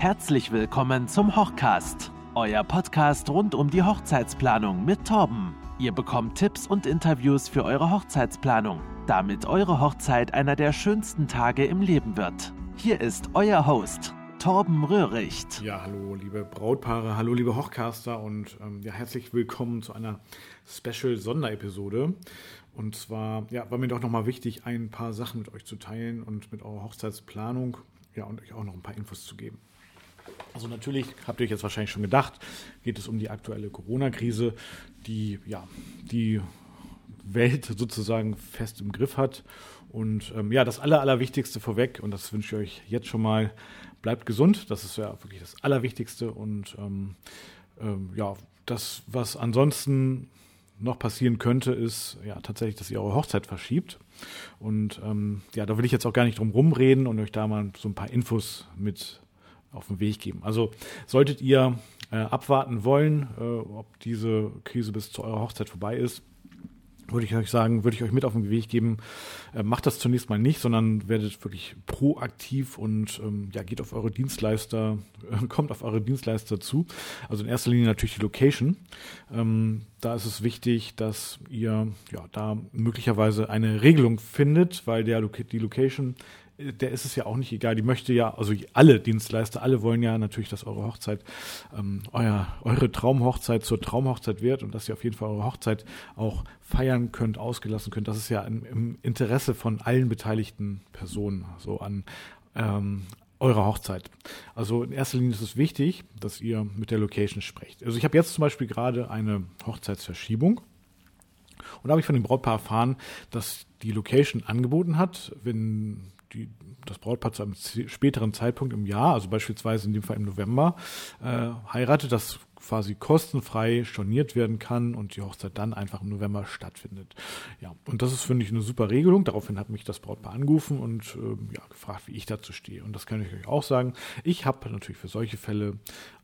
Herzlich willkommen zum Hochcast, euer Podcast rund um die Hochzeitsplanung mit Torben. Ihr bekommt Tipps und Interviews für eure Hochzeitsplanung, damit eure Hochzeit einer der schönsten Tage im Leben wird. Hier ist euer Host, Torben Röhricht. Ja, hallo liebe Brautpaare, hallo liebe Hochcaster und ähm, ja, herzlich willkommen zu einer Special-Sonderepisode. Und zwar, ja, war mir doch nochmal wichtig, ein paar Sachen mit euch zu teilen und mit eurer Hochzeitsplanung, ja, und euch auch noch ein paar Infos zu geben. Also natürlich, habt ihr euch jetzt wahrscheinlich schon gedacht, geht es um die aktuelle Corona-Krise, die ja die Welt sozusagen fest im Griff hat. Und ähm, ja, das Aller, Allerwichtigste vorweg, und das wünsche ich euch jetzt schon mal, bleibt gesund. Das ist ja wirklich das Allerwichtigste. Und ähm, ähm, ja, das, was ansonsten noch passieren könnte, ist ja tatsächlich, dass ihr eure Hochzeit verschiebt. Und ähm, ja, da will ich jetzt auch gar nicht drum rumreden und euch da mal so ein paar Infos mit auf den Weg geben. Also solltet ihr äh, abwarten wollen, äh, ob diese Krise bis zu eurer Hochzeit vorbei ist, würde ich euch sagen, würde ich euch mit auf den Weg geben, äh, macht das zunächst mal nicht, sondern werdet wirklich proaktiv und ähm, ja, geht auf eure Dienstleister, äh, kommt auf eure Dienstleister zu. Also in erster Linie natürlich die Location. Ähm, da ist es wichtig, dass ihr ja da möglicherweise eine Regelung findet, weil der die Location der ist es ja auch nicht egal. Die möchte ja, also alle Dienstleister, alle wollen ja natürlich, dass eure Hochzeit, ähm, euer, eure Traumhochzeit zur Traumhochzeit wird und dass ihr auf jeden Fall eure Hochzeit auch feiern könnt, ausgelassen könnt. Das ist ja im, im Interesse von allen beteiligten Personen, so an ähm, eurer Hochzeit. Also in erster Linie ist es wichtig, dass ihr mit der Location sprecht. Also ich habe jetzt zum Beispiel gerade eine Hochzeitsverschiebung. Und da habe ich von dem Brautpaar erfahren, dass die Location angeboten hat, wenn die, das Brautpaar zu einem späteren Zeitpunkt im Jahr, also beispielsweise in dem Fall im November, äh, heiratet, dass quasi kostenfrei storniert werden kann und die Hochzeit dann einfach im November stattfindet. Ja, und das ist, finde ich, eine super Regelung. Daraufhin hat mich das Brautpaar angerufen und äh, ja, gefragt, wie ich dazu stehe. Und das kann ich euch auch sagen. Ich habe natürlich für solche Fälle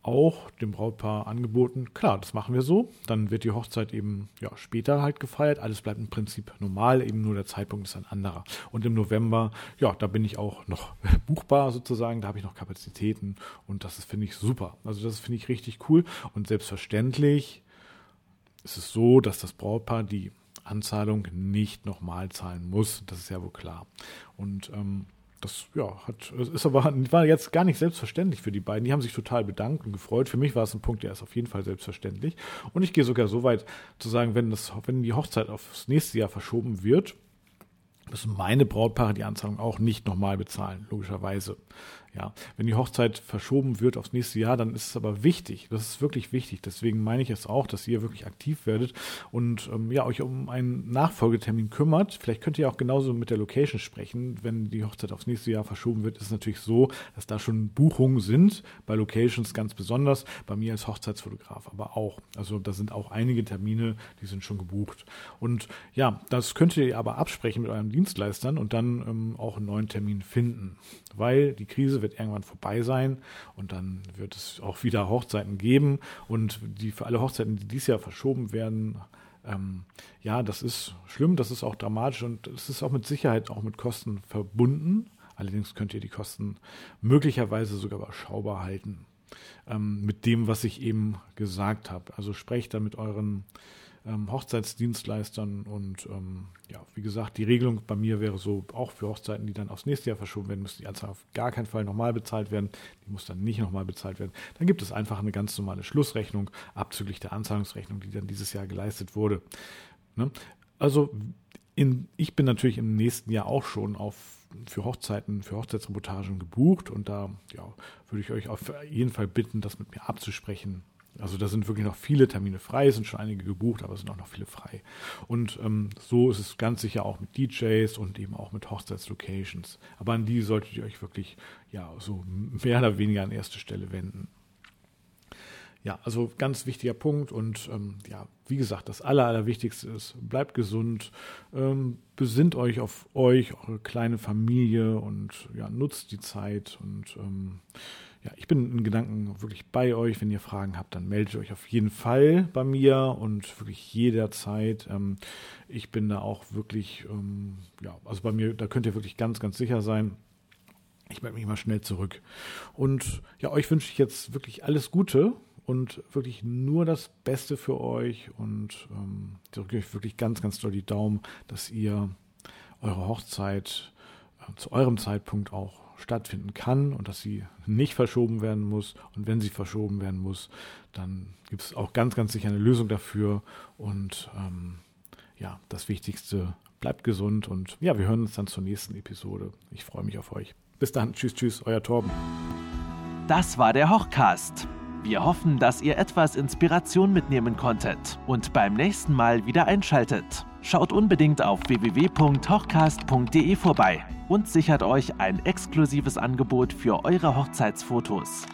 auch dem Brautpaar angeboten, klar, das machen wir so. Dann wird die Hochzeit eben ja, später halt gefeiert. Alles bleibt im Prinzip normal, eben nur der Zeitpunkt ist ein anderer. Und im November, ja, da bin ich auch noch buchbar sozusagen, da habe ich noch Kapazitäten und das finde ich super. Also das finde ich richtig cool. Und selbstverständlich ist es so, dass das Brautpaar die Anzahlung nicht nochmal zahlen muss. Das ist ja wohl klar. Und ähm, das ja, hat, ist aber, war jetzt gar nicht selbstverständlich für die beiden. Die haben sich total bedankt und gefreut. Für mich war es ein Punkt, der ist auf jeden Fall selbstverständlich. Und ich gehe sogar so weit zu sagen, wenn, das, wenn die Hochzeit aufs nächste Jahr verschoben wird, müssen meine Brautpaare die Anzahlung auch nicht nochmal bezahlen, logischerweise. Ja, wenn die Hochzeit verschoben wird aufs nächste Jahr, dann ist es aber wichtig. Das ist wirklich wichtig. Deswegen meine ich es auch, dass ihr wirklich aktiv werdet und ähm, ja, euch um einen Nachfolgetermin kümmert. Vielleicht könnt ihr auch genauso mit der Location sprechen. Wenn die Hochzeit aufs nächste Jahr verschoben wird, ist es natürlich so, dass da schon Buchungen sind. Bei Locations ganz besonders. Bei mir als Hochzeitsfotograf aber auch. Also da sind auch einige Termine, die sind schon gebucht. Und ja, das könnt ihr aber absprechen mit euren Dienstleistern und dann ähm, auch einen neuen Termin finden. Weil die Krise wird irgendwann vorbei sein und dann wird es auch wieder Hochzeiten geben und die für alle Hochzeiten, die dieses Jahr verschoben werden, ähm, ja, das ist schlimm, das ist auch dramatisch und es ist auch mit Sicherheit auch mit Kosten verbunden. Allerdings könnt ihr die Kosten möglicherweise sogar überschaubar halten. Ähm, mit dem, was ich eben gesagt habe. Also sprecht da mit euren ähm, Hochzeitsdienstleistern und ähm, ja, wie gesagt, die Regelung bei mir wäre so, auch für Hochzeiten, die dann aufs nächste Jahr verschoben werden, müsste die Anzahlung auf gar keinen Fall nochmal bezahlt werden. Die muss dann nicht nochmal bezahlt werden. Dann gibt es einfach eine ganz normale Schlussrechnung abzüglich der Anzahlungsrechnung, die dann dieses Jahr geleistet wurde. Ne? Also in, ich bin natürlich im nächsten Jahr auch schon auf für Hochzeiten, für Hochzeitsreportagen gebucht und da ja, würde ich euch auf jeden Fall bitten, das mit mir abzusprechen, also da sind wirklich noch viele Termine frei, es sind schon einige gebucht, aber es sind auch noch viele frei. Und ähm, so ist es ganz sicher auch mit DJs und eben auch mit Hochzeitslocations. Aber an die solltet ihr euch wirklich ja so mehr oder weniger an erste Stelle wenden. Ja, also ganz wichtiger Punkt und ähm, ja, wie gesagt, das Aller, Allerwichtigste ist, bleibt gesund, ähm, besinnt euch auf euch, eure kleine Familie und ja, nutzt die Zeit und ähm, ja, ich bin in Gedanken wirklich bei euch. Wenn ihr Fragen habt, dann meldet euch auf jeden Fall bei mir und wirklich jederzeit. Ähm, ich bin da auch wirklich, ähm, ja, also bei mir, da könnt ihr wirklich ganz, ganz sicher sein. Ich melde mich mal schnell zurück. Und ja, euch wünsche ich jetzt wirklich alles Gute und wirklich nur das Beste für euch und ähm, drücke euch wirklich ganz, ganz doll die Daumen, dass ihr eure Hochzeit äh, zu eurem Zeitpunkt auch stattfinden kann und dass sie nicht verschoben werden muss. Und wenn sie verschoben werden muss, dann gibt es auch ganz, ganz sicher eine Lösung dafür. Und ähm, ja, das Wichtigste, bleibt gesund und ja, wir hören uns dann zur nächsten Episode. Ich freue mich auf euch. Bis dann, tschüss, tschüss, euer Torben. Das war der Hochcast. Wir hoffen, dass ihr etwas Inspiration mitnehmen konntet und beim nächsten Mal wieder einschaltet. Schaut unbedingt auf www.hochcast.de vorbei und sichert euch ein exklusives Angebot für eure Hochzeitsfotos.